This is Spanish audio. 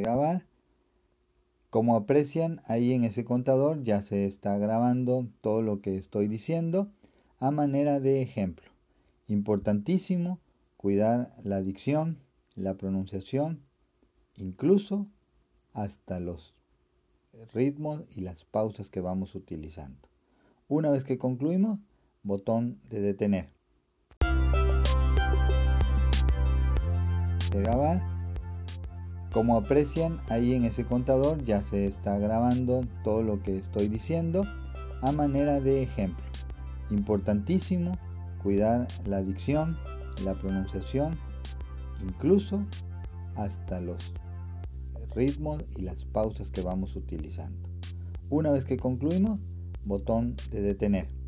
grabar. Como aprecian, ahí en ese contador ya se está grabando todo lo que estoy diciendo a manera de ejemplo. Importantísimo cuidar la dicción, la pronunciación, incluso hasta los ritmos y las pausas que vamos utilizando. Una vez que concluimos, botón de detener. De grabar. Como aprecian, ahí en ese contador ya se está grabando todo lo que estoy diciendo a manera de ejemplo. Importantísimo cuidar la dicción, la pronunciación, incluso hasta los ritmos y las pausas que vamos utilizando. Una vez que concluimos, botón de detener.